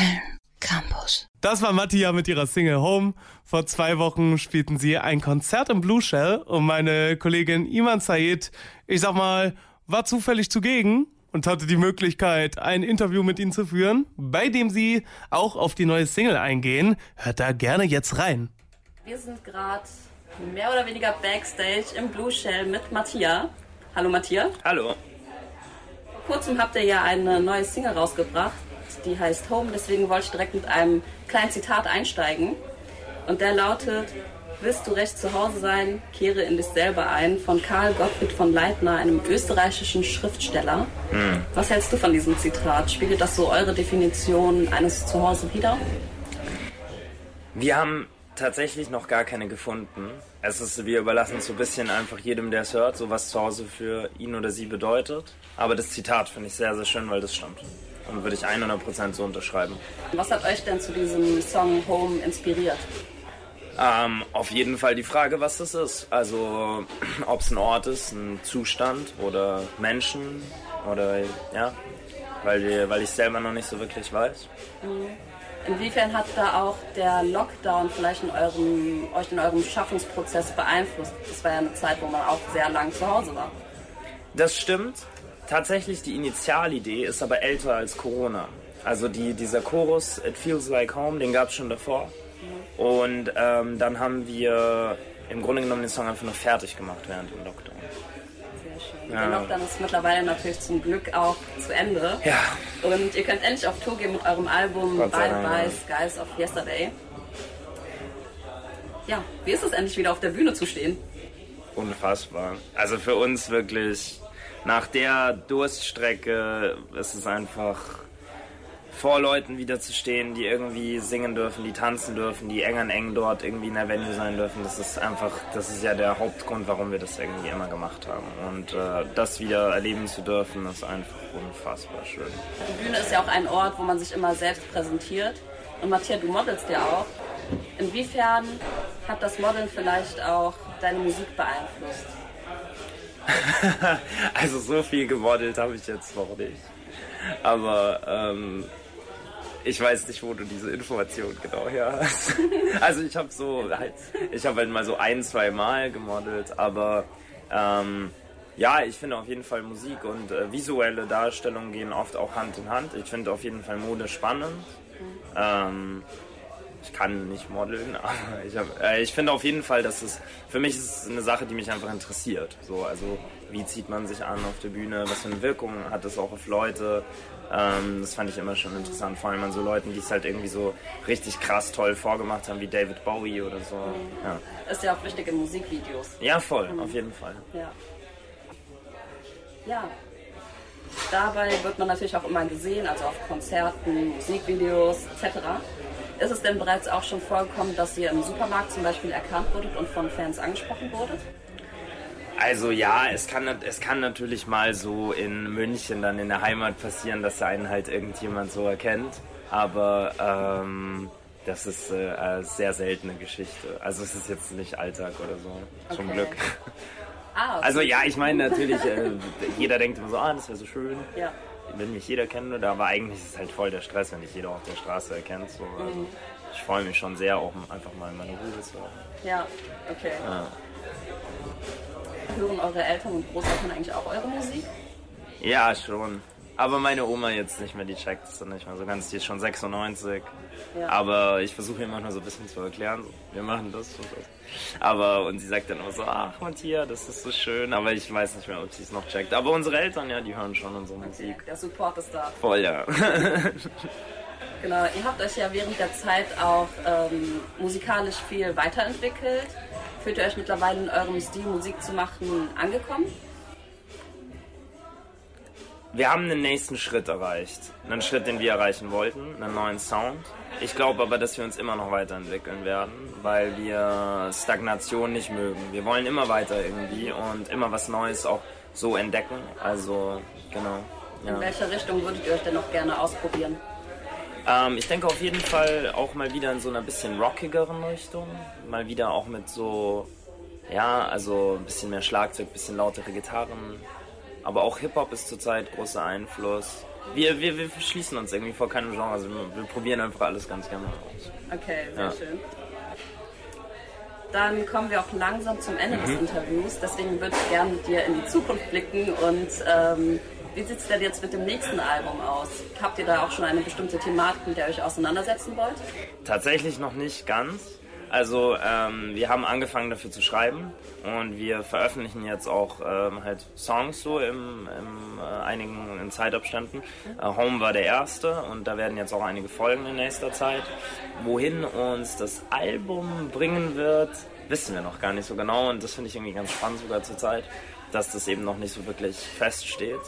Köln Campus. Das war Mattia mit ihrer Single Home. Vor zwei Wochen spielten sie ein Konzert im Blue Shell und meine Kollegin Iman Said, ich sag mal, war zufällig zugegen und hatte die Möglichkeit, ein Interview mit ihnen zu führen, bei dem sie auch auf die neue Single eingehen. Hört da gerne jetzt rein. Wir sind gerade mehr oder weniger backstage im Blue Shell mit Mattia. Hallo Mattia. Hallo. Vor kurzem habt ihr ja eine neue Single rausgebracht, die heißt Home. Deswegen wollte ich direkt mit einem kleinen Zitat einsteigen. Und der lautet, Willst du recht zu Hause sein, kehre in dich selber ein, von Karl Gottfried von Leitner, einem österreichischen Schriftsteller. Hm. Was hältst du von diesem Zitat? Spiegelt das so eure Definition eines Zuhause wider? Wir haben tatsächlich noch gar keine gefunden. Es ist, wir überlassen es so ein bisschen einfach jedem, der es hört, so was zu Hause für ihn oder sie bedeutet. Aber das Zitat finde ich sehr, sehr schön, weil das stimmt. Und würde ich 100% so unterschreiben. Was hat euch denn zu diesem Song Home inspiriert? Ähm, auf jeden Fall die Frage, was das ist. Also, ob es ein Ort ist, ein Zustand oder Menschen oder ja, weil, wir, weil ich selber noch nicht so wirklich weiß. Inwiefern hat da auch der Lockdown vielleicht in eurem, euch in eurem Schaffungsprozess beeinflusst? Das war ja eine Zeit, wo man auch sehr lang zu Hause war. Das stimmt. Tatsächlich, die Initialidee ist aber älter als Corona. Also die, dieser Chorus, It Feels Like Home, den gab es schon davor. Und ähm, dann haben wir im Grunde genommen den Song einfach nur fertig gemacht während dem Lockdown. Sehr schön. Ja. Der Lockdown ist mittlerweile natürlich zum Glück auch zu Ende. Ja, Und ihr könnt endlich auf Tour gehen mit eurem Album Bye Bye ja. Skies of Yesterday. Ja, wie ist es endlich wieder auf der Bühne zu stehen? unfassbar. Also für uns wirklich, nach der Durststrecke ist es einfach vor Leuten wieder zu stehen, die irgendwie singen dürfen, die tanzen dürfen, die eng an eng dort irgendwie in der Venue sein dürfen. Das ist einfach, das ist ja der Hauptgrund, warum wir das irgendwie immer gemacht haben. Und äh, das wieder erleben zu dürfen, ist einfach unfassbar schön. Die Bühne ist ja auch ein Ort, wo man sich immer selbst präsentiert. Und Matthias, du modelst ja auch. Inwiefern hat das Modeln vielleicht auch deine Musik beeinflusst? Also so viel gemodelt habe ich jetzt noch nicht. Aber ähm, ich weiß nicht, wo du diese Information genau her hast. Also ich habe so halt, ich habe halt mal so ein, zwei Mal gemodelt, aber ähm, ja, ich finde auf jeden Fall Musik und äh, visuelle Darstellungen gehen oft auch Hand in Hand. Ich finde auf jeden Fall Mode spannend. Ähm, ich kann nicht modeln, aber ich, äh, ich finde auf jeden Fall, dass es für mich ist es eine Sache, die mich einfach interessiert. So, also wie zieht man sich an auf der Bühne, was für eine Wirkung hat das auch auf Leute. Ähm, das fand ich immer schon interessant, vor allem an so Leuten, die es halt irgendwie so richtig krass toll vorgemacht haben, wie David Bowie oder so. Ja, Ist ja auch wichtig in Musikvideos. ja voll, auf jeden Fall. Ja. Ja. Dabei wird man natürlich auch immer gesehen, also auf Konzerten, Musikvideos etc. Ist es denn bereits auch schon vorgekommen, dass ihr im Supermarkt zum Beispiel erkannt wurdet und von Fans angesprochen wurdet? Also ja, es kann, es kann natürlich mal so in München dann in der Heimat passieren, dass einen halt irgendjemand so erkennt. Aber ähm, das ist äh, eine sehr seltene Geschichte. Also es ist jetzt nicht Alltag oder so, zum Okay. Glück. Ah, okay. Also ja, ich meine natürlich, äh, jeder denkt immer so, ah, das wäre so schön, Ja. wenn mich jeder kennen würde. Aber eigentlich ist es halt voll der Stress, wenn dich jeder auf der Straße erkennt. So. Also, ich freue mich schon sehr, auch einfach mal meine Ruhe zu haben. Ja, okay. Ja. Hören eure Eltern und Großeltern eigentlich auch eure Musik? Ja, schon. Aber meine Oma jetzt nicht mehr, die checkt es dann nicht mehr so ganz. Die ist schon 96. Ja. Aber ich versuche ihr manchmal so ein bisschen zu erklären. So, wir machen das und das. Aber, und sie sagt dann immer so, ach Matthias, das ist so schön. Aber ich weiß nicht mehr, ob sie es noch checkt. Aber unsere Eltern, ja, die hören schon unsere Musik. Der Support ist da. Voll, ja. Genau, ihr habt euch ja während der Zeit auch ähm, musikalisch viel weiterentwickelt. Fühlt ihr euch mittlerweile in eurem Stil, Musik zu machen, angekommen? Wir haben den nächsten Schritt erreicht. Einen Schritt, den wir erreichen wollten, einen neuen Sound. Ich glaube aber, dass wir uns immer noch weiterentwickeln werden, weil wir Stagnation nicht mögen. Wir wollen immer weiter irgendwie und immer was Neues auch so entdecken. Also, genau. In Ja. welcher Richtung würdet ihr euch denn noch gerne ausprobieren? Ähm, ich denke auf jeden Fall auch mal wieder in so einer bisschen rockigeren Richtung. Mal wieder auch mit so, ja, also ein bisschen mehr Schlagzeug, bisschen lautere Gitarren. Aber auch Hip-Hop ist zurzeit großer Einfluss. wir, wir, wir schließen uns irgendwie vor keinem Genre. Also wir, wir probieren einfach alles ganz gerne aus. Okay, sehr Ja. schön. Dann kommen wir auch langsam zum Ende Mhm. des Interviews. Deswegen würde ich gerne mit dir in die Zukunft blicken. Und ähm, wie sieht es denn jetzt mit dem nächsten Album aus? Habt ihr da auch schon eine bestimmte Thematik, mit der ihr euch auseinandersetzen wollt? Tatsächlich noch nicht ganz. Also ähm, wir haben angefangen dafür zu schreiben und wir veröffentlichen jetzt auch ähm, halt Songs so im, im äh, einigen in Zeitabständen. Äh, Home war der erste und da werden jetzt auch einige Folgen in nächster Zeit. Wohin uns das Album bringen wird, wissen wir noch gar nicht so genau und das finde ich irgendwie ganz spannend sogar zur Zeit, dass das eben noch nicht so wirklich feststeht.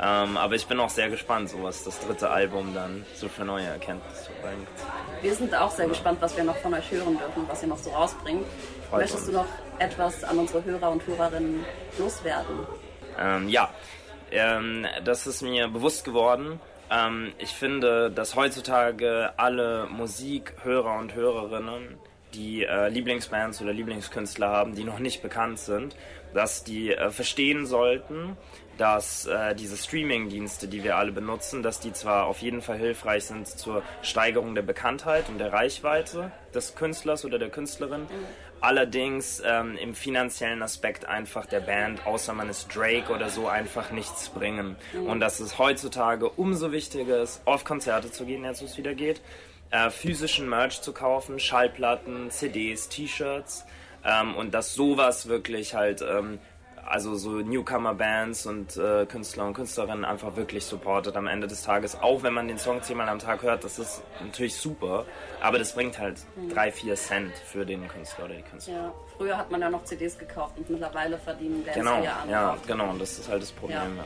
Ähm, aber ich bin auch sehr gespannt, so was das dritte Album dann so für neue Erkenntnisse bringt. Wir sind auch sehr gespannt, was wir noch von euch hören dürfen, was ihr noch so rausbringt. Freut Möchtest du uns. noch etwas an unsere Hörer und Hörerinnen loswerden? Ähm, ja, ähm, das ist mir bewusst geworden. Ähm, ich finde, dass heutzutage alle Musikhörer und Hörerinnen, die äh, Lieblingsbands oder Lieblingskünstler haben, die noch nicht bekannt sind, dass die äh, verstehen sollten, dass äh, diese Streaming-Dienste, die wir alle benutzen, dass die zwar auf jeden Fall hilfreich sind zur Steigerung der Bekanntheit und der Reichweite des Künstlers oder der Künstlerin, allerdings ähm, im finanziellen Aspekt einfach der Band, außer man ist Drake oder so, einfach nichts bringen. Und dass es heutzutage umso wichtiger ist, auf Konzerte zu gehen, jetzt wo es wieder geht, äh, physischen Merch zu kaufen, Schallplatten, CDs, T-Shirts ähm, und dass sowas wirklich halt, ähm, also so Newcomer-Bands und äh, Künstler und Künstlerinnen einfach wirklich supportet am Ende des Tages. Auch wenn man den Song zehnmal am Tag hört, das ist natürlich super, aber das bringt halt drei, vier Cent für den Künstler oder die Künstlerin. Ja, früher hat man ja noch CDs gekauft und mittlerweile verdienen Bands Genau, ja an. ja, genau, und das ist halt das Problem. Ja.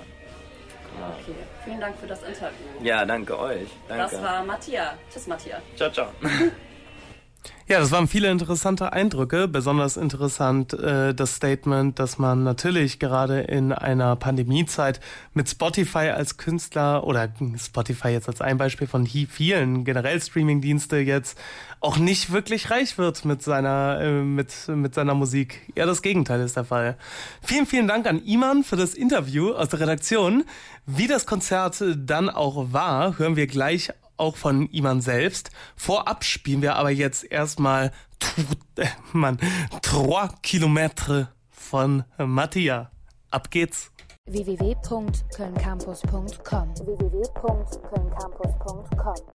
Ja. Okay, vielen Dank für das Interview. ja danke euch. Danke. Das war Matthias. Tschüss, Matthias. ciao, ciao. Ja, das waren viele interessante Eindrücke. Besonders interessant äh, das Statement, dass man natürlich gerade in einer Pandemiezeit mit Spotify als Künstler oder Spotify jetzt als ein Beispiel von vielen generell Streamingdienste jetzt auch nicht wirklich reich wird mit seiner äh, mit mit seiner Musik. Ja, das Gegenteil ist der Fall. Vielen vielen Dank an Iman für das Interview aus der Redaktion. Wie das Konzert dann auch war, hören wir gleich auch von Iman selbst. Vorab spielen wir aber jetzt erstmal äh, Mann, Kilometer von Mattia. Ab geht's. www.kölncampus.com www.kölncampus.com